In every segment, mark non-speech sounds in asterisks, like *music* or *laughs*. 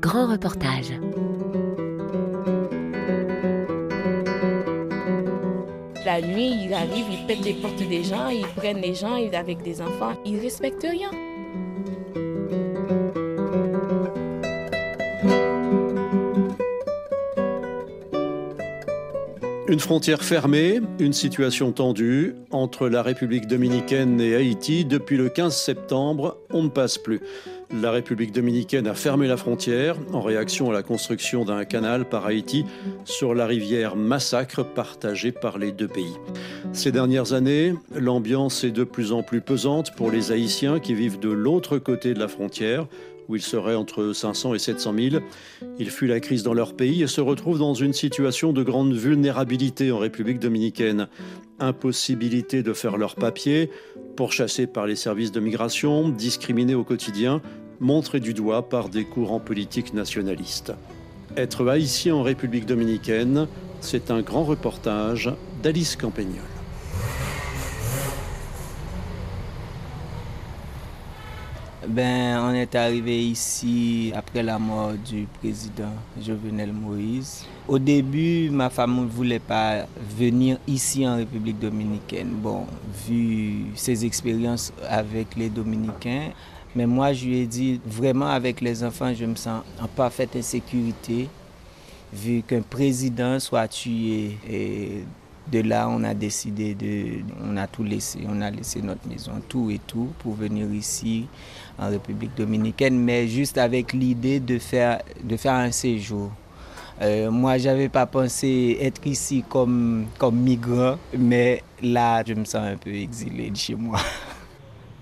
Grand reportage. La nuit, ils arrivent, ils pètent les portes des gens, ils prennent les gens avec des enfants. Ils respectent rien. Une frontière fermée, une situation tendue entre la République dominicaine et Haïti. Depuis le 15 septembre, on ne passe plus. La République dominicaine a fermé la frontière en réaction à la construction d'un canal par Haïti sur la rivière Massacre partagée par les deux pays. Ces dernières années, l'ambiance est de plus en plus pesante pour les Haïtiens qui vivent de l'autre côté de la frontière, où ils seraient entre 500 et 700 000. Ils fuient la crise dans leur pays et se retrouvent dans une situation de grande vulnérabilité en République dominicaine. Impossibilité de faire leurs papiers, pourchassés par les services de migration, discriminés au quotidien, montrés du doigt par des courants politiques nationalistes. Être haïtien en République dominicaine, c'est un grand reportage d'Alice Campagnol. Ben, on est arrivé ici après la mort du président Jovenel Moïse. Au début, ma femme ne voulait pas venir ici en République dominicaine. Bon, vu ses expériences avec les Dominicains, mais moi, je lui ai dit, vraiment avec les enfants, je me sens en parfaite insécurité, vu qu'un président soit tué de là, on a décidé de, on a tout laissé, on a laissé notre maison, tout et tout, pour venir ici en République dominicaine, mais juste avec l'idée de faire, de faire un séjour. Euh, moi, j'avais pas pensé être ici comme, comme migrant, mais là, je me sens un peu exilé de chez moi. *laughs*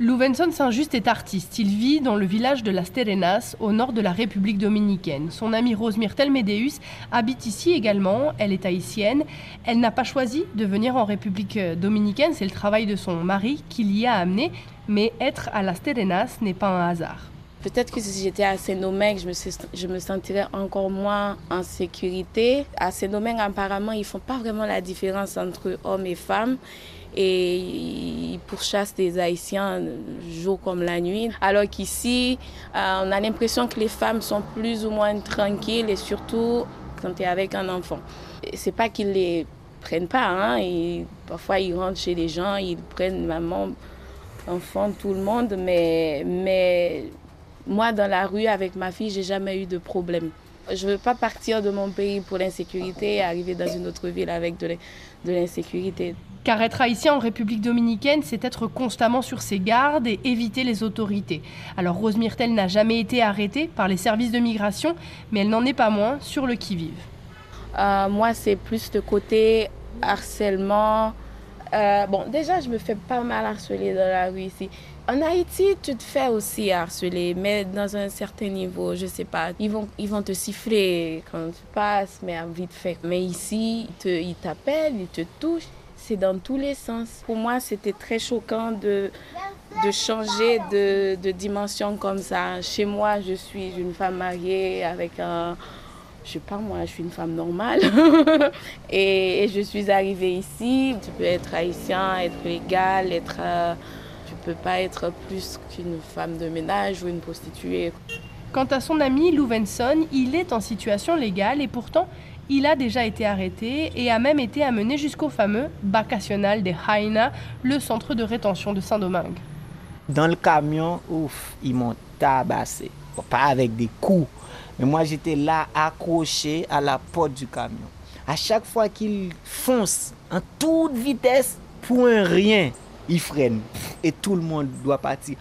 Louvenson Saint-Just est artiste. Il vit dans le village de Las Terenas, au nord de la République dominicaine. Son amie Rose Médéus habite ici également. Elle est haïtienne. Elle n'a pas choisi de venir en République dominicaine. C'est le travail de son mari qui l'y a amené. Mais être à Las Terenas n'est pas un hasard. Peut-être que si j'étais à Saint-Domingue, je me, je sentirais encore moins en sécurité. À Saint-Domingue, apparemment, ils ne font pas vraiment la différence entre hommes et femmes et ils pourchassent des Haïtiens jour comme la nuit. Alors qu'ici, euh, on a l'impression que les femmes sont plus ou moins tranquilles et surtout quand tu es avec un enfant. C'est pas qu'ils les prennent pas, hein, parfois ils rentrent chez les gens, ils prennent maman, enfant, tout le monde, mais, mais moi dans la rue avec ma fille, j'ai jamais eu de problème. Je ne veux pas partir de mon pays pour l'insécurité et arriver dans une autre ville avec de l'insécurité. Car être haïtien en République dominicaine, c'est être constamment sur ses gardes et éviter les autorités. Alors Rose Myrtel n'a jamais été arrêtée par les services de migration, mais elle n'en est pas moins sur le qui-vive. Euh, moi, c'est plus le côté harcèlement. Euh, bon, déjà, je me fais pas mal harceler dans la rue ici. En Haïti, tu te fais aussi harceler, mais dans un certain niveau, je sais pas. Ils vont, ils vont te siffler quand tu passes, mais vite fait. Mais ici, ils t'appellent, ils te touchent c'est dans tous les sens. Pour moi, c'était très choquant de, de changer de, de, dimension comme ça. Chez moi, je suis une femme mariée avec un... Je sais pas moi, je suis une femme normale. *laughs* et, je suis arrivée ici. Tu peux être haïtien, être légal, être... Euh, tu peux pas être plus qu'une femme de ménage ou une prostituée. Quant à son ami Lou Venson, il est en situation légale et pourtant il a déjà été arrêté et a même été amené jusqu'au fameux Bacational de Haina, le centre de rétention de Saint-Domingue. Dans le camion, ouf, ils m'ont tabassé. pas avec des coups, mais moi j'étais là accroché à la porte du camion. À chaque fois qu'il fonce en toute vitesse pour un rien, il freine et tout le monde doit partir.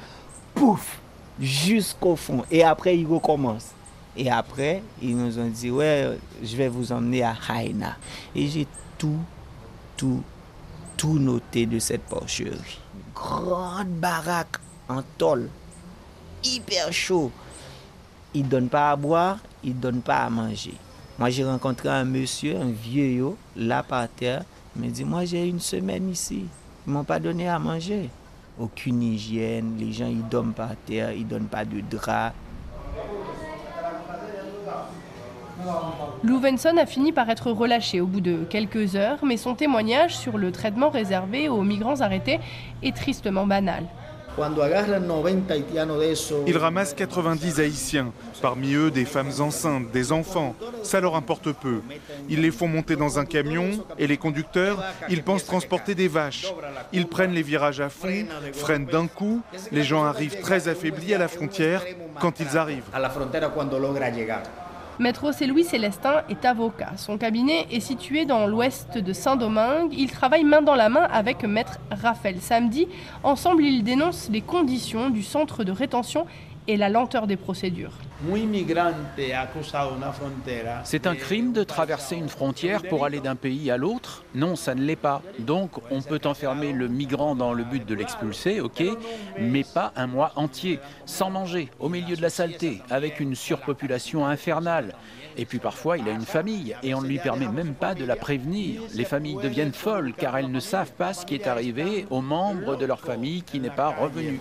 Pouf, jusqu'au fond. Et après, il recommence. Et après, ils nous ont dit, ouais, je vais vous emmener à Haina. Et j'ai tout, tout, tout noté de cette porcherie. Grande baraque en tôle, hyper chaud. Ils ne donnent pas à boire, ils ne donnent pas à manger. Moi, j'ai rencontré un monsieur, un vieux, là par terre. Il m'a dit, moi, j'ai une semaine ici. Ils m'ont pas donné à manger. Aucune hygiène, les gens, ils dorment par terre, ils ne donnent pas de drap. Louvenson a fini par être relâché au bout de quelques heures, mais son témoignage sur le traitement réservé aux migrants arrêtés est tristement banal. Ils ramassent 90 Haïtiens, parmi eux des femmes enceintes, des enfants. Ça leur importe peu. Ils les font monter dans un camion et les conducteurs, ils pensent transporter des vaches. Ils prennent les virages à fond, freinent d'un coup. Les gens arrivent très affaiblis à la frontière quand ils arrivent. Maître José Louis Célestin est avocat. Son cabinet est situé dans l'ouest de Saint-Domingue. Il travaille main dans la main avec Maître Raphaël. Samedi, ensemble, ils dénoncent les conditions du centre de rétention et la lenteur des procédures. C'est un crime de traverser une frontière pour aller d'un pays à l'autre? Non, ça ne l'est pas. Donc on peut enfermer le migrant dans le but de l'expulser, ok, mais pas un mois entier, sans manger, au milieu de la saleté, avec une surpopulation infernale. Et puis parfois, il a une famille et on ne lui permet même pas de la prévenir. Les familles deviennent folles car elles ne savent pas ce qui est arrivé aux membres de leur famille qui n'est pas revenu.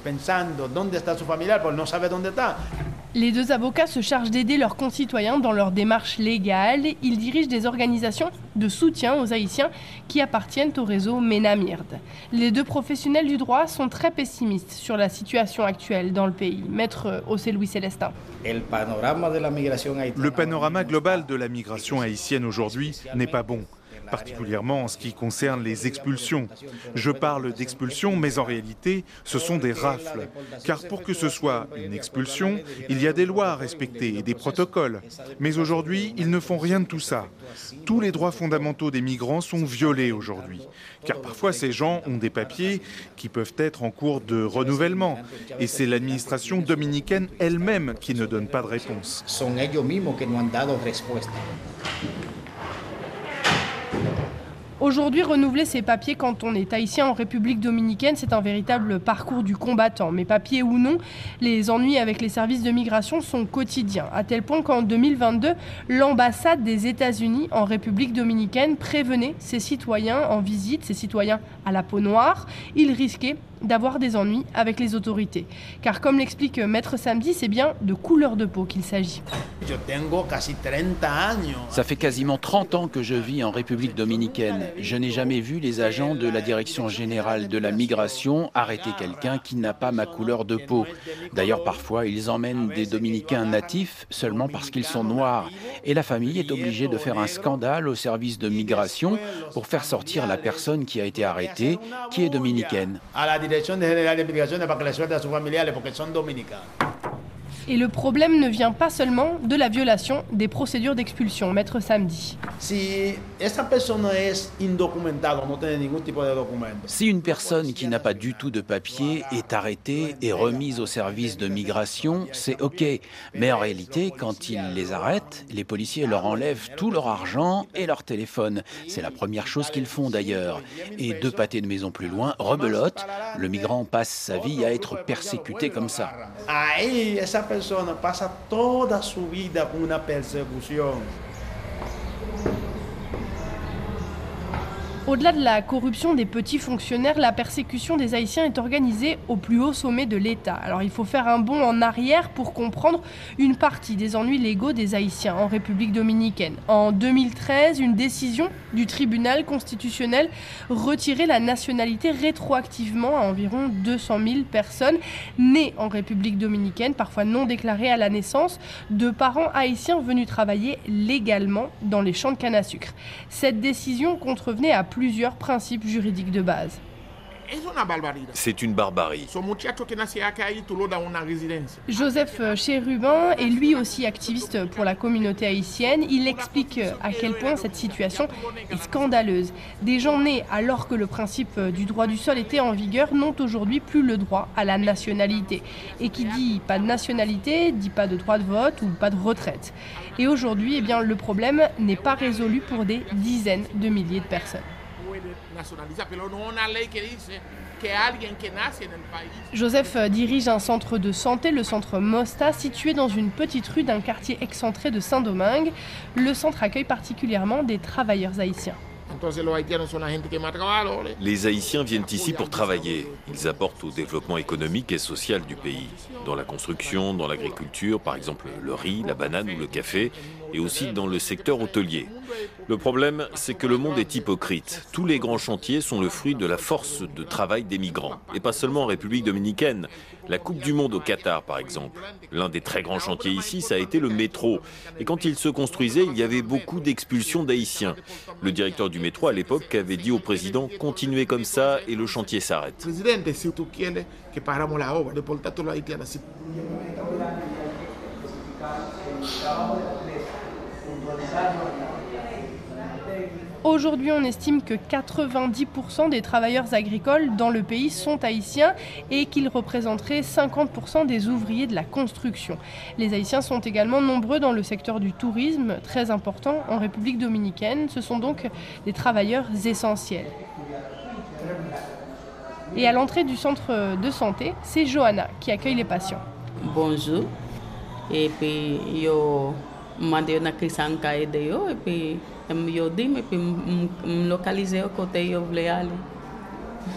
Les deux avocats se chargent d'aider leurs concitoyens dans leur démarche légale. Ils dirigent des organisations de soutien aux Haïtiens qui appartiennent au réseau MENAMIRD. Les deux professionnels du droit sont très pessimistes sur la situation actuelle dans le pays. Maître José Louis Célestin. Le panorama global de la migration haïtienne aujourd'hui n'est pas bon particulièrement en ce qui concerne les expulsions. Je parle d'expulsions, mais en réalité, ce sont des rafles. Car pour que ce soit une expulsion, il y a des lois à respecter et des protocoles. Mais aujourd'hui, ils ne font rien de tout ça. Tous les droits fondamentaux des migrants sont violés aujourd'hui. Car parfois, ces gens ont des papiers qui peuvent être en cours de renouvellement. Et c'est l'administration dominicaine elle-même qui ne donne pas de réponse. Aujourd'hui, renouveler ses papiers quand on est haïtien en République dominicaine, c'est un véritable parcours du combattant. Mais papiers ou non, les ennuis avec les services de migration sont quotidiens, à tel point qu'en 2022, l'ambassade des États-Unis en République dominicaine prévenait ses citoyens en visite, ses citoyens à la peau noire. Ils risquaient d'avoir des ennuis avec les autorités. Car comme l'explique Maître Samedi, c'est bien de couleur de peau qu'il s'agit. Ça fait quasiment 30 ans que je vis en République dominicaine. Je n'ai jamais vu les agents de la Direction générale de la migration arrêter quelqu'un qui n'a pas ma couleur de peau. D'ailleurs, parfois, ils emmènent des dominicains natifs seulement parce qu'ils sont noirs. Et la famille est obligée de faire un scandale au service de migration pour faire sortir la personne qui a été arrêtée, qui est dominicaine. Dirección General de Migraciones para que le suelte a sus familiares porque son dominicanos. Et le problème ne vient pas seulement de la violation des procédures d'expulsion, maître samedi. Si une personne qui n'a pas du tout de papier est arrêtée et remise au service de migration, c'est OK. Mais en réalité, quand ils les arrêtent, les policiers leur enlèvent tout leur argent et leur téléphone. C'est la première chose qu'ils font d'ailleurs. Et deux pâtés de maison plus loin, rebelote, le migrant passe sa vie à être persécuté comme ça. persona pasa toda su vida una persecución. Au-delà de la corruption des petits fonctionnaires, la persécution des Haïtiens est organisée au plus haut sommet de l'État. Alors il faut faire un bond en arrière pour comprendre une partie des ennuis légaux des Haïtiens en République dominicaine. En 2013, une décision du tribunal constitutionnel retirait la nationalité rétroactivement à environ 200 000 personnes nées en République dominicaine, parfois non déclarées à la naissance, de parents haïtiens venus travailler légalement dans les champs de canne à sucre. Cette décision contrevenait à plus plusieurs principes juridiques de base. C'est une barbarie. Joseph Chérubin est lui aussi activiste pour la communauté haïtienne. Il explique à quel point cette situation est scandaleuse. Des gens nés alors que le principe du droit du sol était en vigueur n'ont aujourd'hui plus le droit à la nationalité. Et qui dit pas de nationalité dit pas de droit de vote ou pas de retraite. Et aujourd'hui, eh bien, le problème n'est pas résolu pour des dizaines de milliers de personnes. Joseph euh, dirige un centre de santé, le centre Mosta, situé dans une petite rue d'un quartier excentré de Saint-Domingue. Le centre accueille particulièrement des travailleurs haïtiens. Les Haïtiens viennent ici pour travailler. Ils apportent au développement économique et social du pays. Dans la construction, dans l'agriculture, par exemple le riz, la banane ou le café. Et aussi dans le secteur hôtelier. Le problème, c'est que le monde est hypocrite. Tous les grands chantiers sont le fruit de la force de travail des migrants. Et pas seulement en République dominicaine. La Coupe du Monde au Qatar, par exemple. L'un des très grands chantiers ici, ça a été le métro. Et quand il se construisait, il y avait beaucoup d'expulsions d'Haïtiens. Le directeur du métro à l'époque avait dit au président continuez comme ça et le chantier s'arrête. Aujourd'hui, on estime que 90% des travailleurs agricoles dans le pays sont haïtiens et qu'ils représenteraient 50% des ouvriers de la construction. Les haïtiens sont également nombreux dans le secteur du tourisme, très important en République dominicaine. Ce sont donc des travailleurs essentiels. Et à l'entrée du centre de santé, c'est Johanna qui accueille les patients. Bonjour. Et puis, yo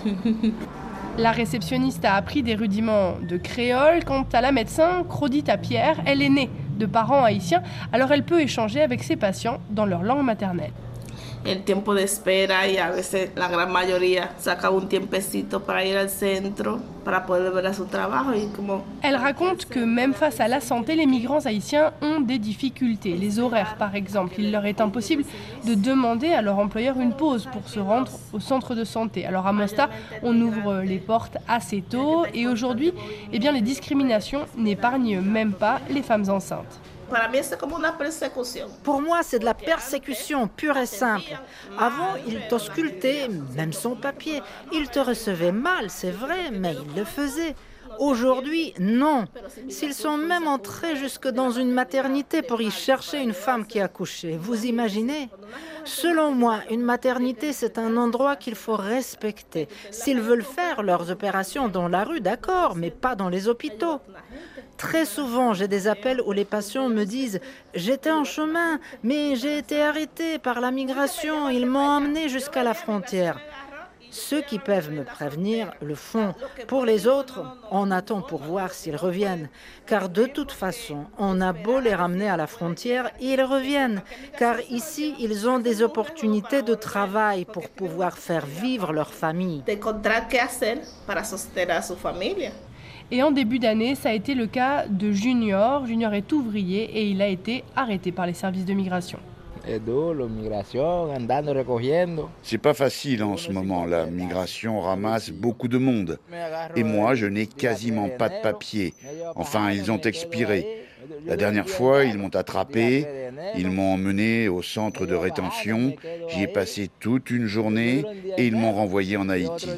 *laughs* La réceptionniste a appris des rudiments de créole. Quant à la médecin, Crodita Pierre, elle est née de parents haïtiens, alors elle peut échanger avec ses patients dans leur langue maternelle. El tiempo de espera y a veces la gran mayoría saca un tiempecito para ir al centro para poder ver a su Elle raconte que même face à la santé, les migrants haïtiens ont des difficultés. Les horaires, par exemple, il leur est impossible de demander à leur employeur une pause pour se rendre au centre de santé. Alors à Mosta, on ouvre les portes assez tôt et aujourd'hui, eh bien, les discriminations n'épargnent même pas les femmes enceintes. Pour moi, c'est de la persécution pure et simple. Avant, ils t'auscultaient, même sans papier. Ils te recevaient mal, c'est vrai, mais ils le faisaient. Aujourd'hui, non. S'ils sont même entrés jusque dans une maternité pour y chercher une femme qui a couché, vous imaginez? Selon moi, une maternité, c'est un endroit qu'il faut respecter. S'ils veulent faire leurs opérations dans la rue, d'accord, mais pas dans les hôpitaux. Très souvent, j'ai des appels où les patients me disent J'étais en chemin, mais j'ai été arrêté par la migration, ils m'ont emmené jusqu'à la frontière. Ceux qui peuvent me prévenir le font. Pour les autres, on attend pour voir s'ils reviennent. Car de toute façon, on a beau les ramener à la frontière, ils reviennent. Car ici, ils ont des opportunités de travail pour pouvoir faire vivre leur famille. Et en début d'année, ça a été le cas de Junior. Junior est ouvrier et il a été arrêté par les services de migration. C'est pas facile en ce moment. La migration ramasse beaucoup de monde. Et moi, je n'ai quasiment pas de papier. Enfin, ils ont expiré. La dernière fois, ils m'ont attrapé, ils m'ont emmené au centre de rétention, j'y ai passé toute une journée et ils m'ont renvoyé en Haïti.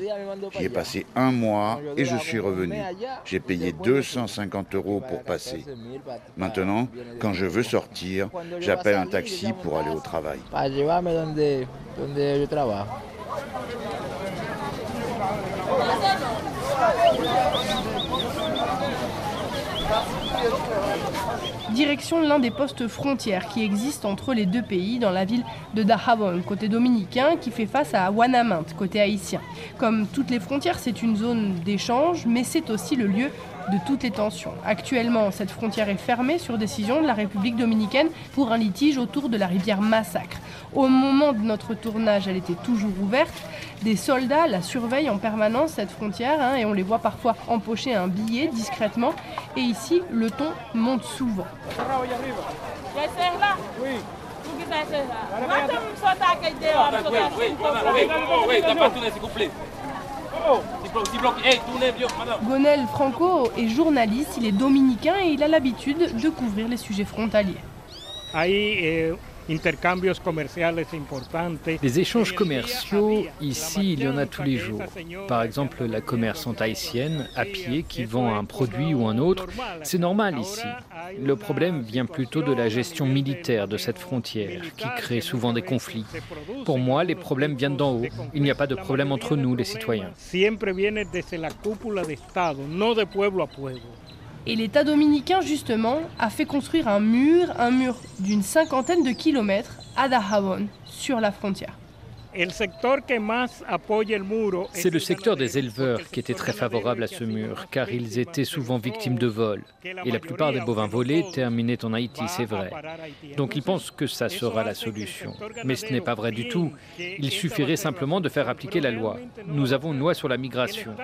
J'y ai passé un mois et je suis revenu. J'ai payé 250 euros pour passer. Maintenant, quand je veux sortir, j'appelle un taxi pour aller au travail. Direction l'un des postes frontières qui existent entre les deux pays dans la ville de Dajabon, côté dominicain, qui fait face à Wanamint, côté haïtien. Comme toutes les frontières, c'est une zone d'échange, mais c'est aussi le lieu de toutes les tensions. Actuellement, cette frontière est fermée sur décision de la République dominicaine pour un litige autour de la rivière Massacre. Au moment de notre tournage, elle était toujours ouverte. Des soldats la surveillent en permanence, cette frontière, hein, et on les voit parfois empocher un billet discrètement. Et ici, le ton monte souvent. Gonel Franco est journaliste, il est dominicain et il a l'habitude de couvrir les sujets frontaliers. Les échanges commerciaux, ici, il y en a tous les jours. Par exemple, la commerçante haïtienne à pied qui vend un produit ou un autre, c'est normal ici. Le problème vient plutôt de la gestion militaire de cette frontière, qui crée souvent des conflits. Pour moi, les problèmes viennent d'en haut. Il n'y a pas de problème entre nous, les citoyens. Et l'État dominicain, justement, a fait construire un mur, un mur d'une cinquantaine de kilomètres à Dajabon, sur la frontière. C'est le secteur des éleveurs qui était très favorable à ce mur, car ils étaient souvent victimes de vols. Et la plupart des bovins volés terminaient en Haïti, c'est vrai. Donc ils pensent que ça sera la solution. Mais ce n'est pas vrai du tout. Il suffirait simplement de faire appliquer la loi. Nous avons une loi sur la migration.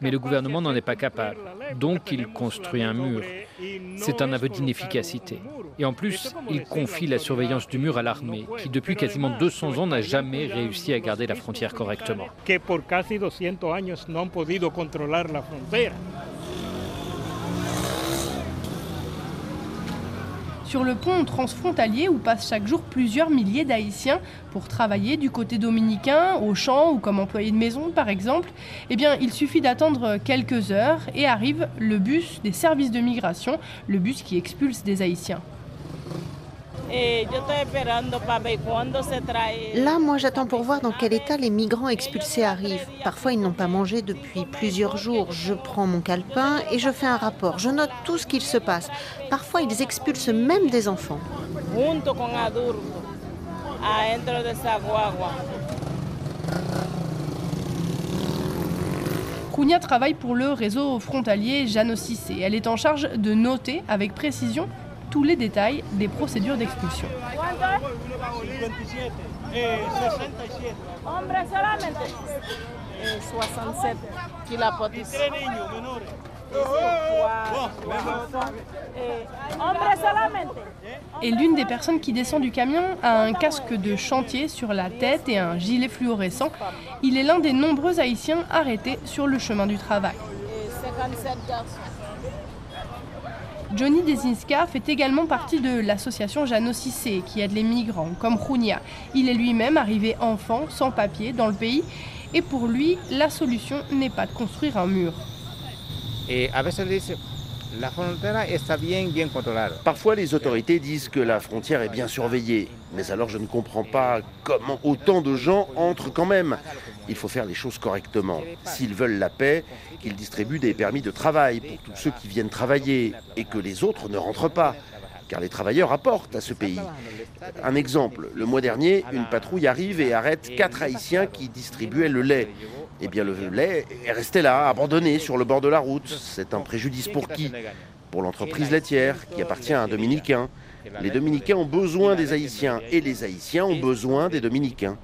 Mais le gouvernement n'en est pas capable. Donc il construit un mur. C'est un aveu d'inefficacité. Et en plus, il confie la surveillance du mur à l'armée, qui depuis quasiment 200 ans n'a jamais réussi à garder la frontière correctement. Sur le pont transfrontalier où passent chaque jour plusieurs milliers d'Haïtiens pour travailler du côté dominicain, au champ ou comme employés de maison par exemple, eh il suffit d'attendre quelques heures et arrive le bus des services de migration, le bus qui expulse des Haïtiens. Là, moi, j'attends pour voir dans quel état les migrants expulsés arrivent. Parfois, ils n'ont pas mangé depuis plusieurs jours. Je prends mon calepin et je fais un rapport. Je note tout ce qu'il se passe. Parfois, ils expulsent même des enfants. Kounia travaille pour le réseau frontalier Jeanne Elle est en charge de noter avec précision tous les détails des procédures d'expulsion. Et l'une des personnes qui descend du camion a un casque de chantier sur la tête et un gilet fluorescent. Il est l'un des nombreux Haïtiens arrêtés sur le chemin du travail. Johnny Desinska fait également partie de l'association Cissé qui aide les migrants, comme Rounia. Il est lui-même arrivé enfant, sans papier, dans le pays, et pour lui, la solution n'est pas de construire un mur. Parfois, les autorités disent que la frontière est bien surveillée. Mais alors, je ne comprends pas comment autant de gens entrent quand même. Il faut faire les choses correctement. S'ils veulent la paix, qu'ils distribuent des permis de travail pour tous ceux qui viennent travailler et que les autres ne rentrent pas. Car les travailleurs apportent à ce pays. Un exemple, le mois dernier, une patrouille arrive et arrête quatre Haïtiens qui distribuaient le lait. Eh bien, le lait est resté là, abandonné sur le bord de la route. C'est un préjudice pour qui? Pour l'entreprise laitière, qui appartient à un Dominicain. Les Dominicains ont besoin des Haïtiens et les Haïtiens ont besoin des Dominicains.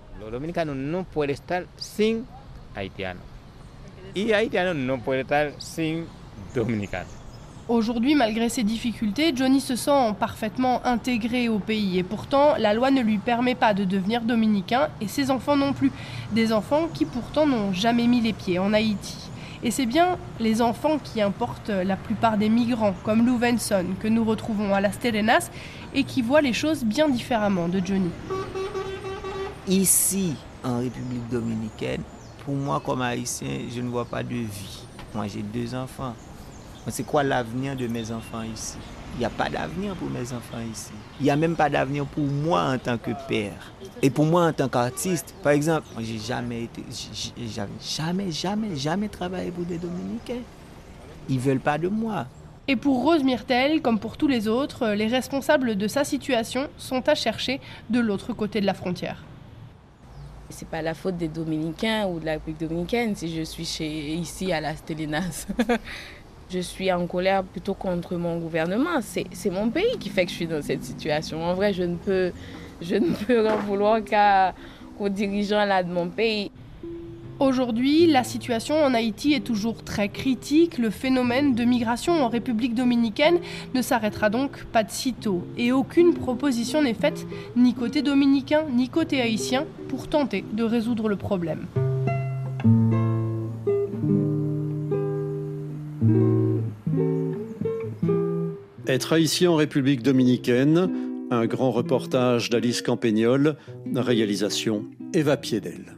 Aujourd'hui, malgré ses difficultés, Johnny se sent parfaitement intégré au pays et pourtant la loi ne lui permet pas de devenir dominicain et ses enfants non plus. Des enfants qui pourtant n'ont jamais mis les pieds en Haïti. Et c'est bien les enfants qui importent la plupart des migrants, comme Lou Venson, que nous retrouvons à Las Terenas et qui voient les choses bien différemment de Johnny. Ici, en République dominicaine, pour moi comme haïtien, je ne vois pas de vie. Moi j'ai deux enfants. C'est quoi l'avenir de mes enfants ici? Il n'y a pas d'avenir pour mes enfants ici. Il n'y a même pas d'avenir pour moi en tant que père. Et pour moi en tant qu'artiste, par exemple, moi j'ai jamais été, jamais, jamais, jamais travaillé pour des Dominicains. Ils veulent pas de moi. Et pour Rose Myrtel, comme pour tous les autres, les responsables de sa situation sont à chercher de l'autre côté de la frontière. C'est pas la faute des Dominicains ou de la République dominicaine si je suis chez, ici à la Stélénas. *laughs* je suis en colère plutôt contre mon gouvernement. C'est mon pays qui fait que je suis dans cette situation. En vrai, je ne peux, je ne peux en vouloir qu'aux dirigeants là de mon pays. Aujourd'hui, la situation en Haïti est toujours très critique. Le phénomène de migration en République dominicaine ne s'arrêtera donc pas de sitôt. Et aucune proposition n'est faite, ni côté dominicain, ni côté haïtien, pour tenter de résoudre le problème. Être haïtien en République dominicaine, un grand reportage d'Alice Campagnol, réalisation Eva Piedel.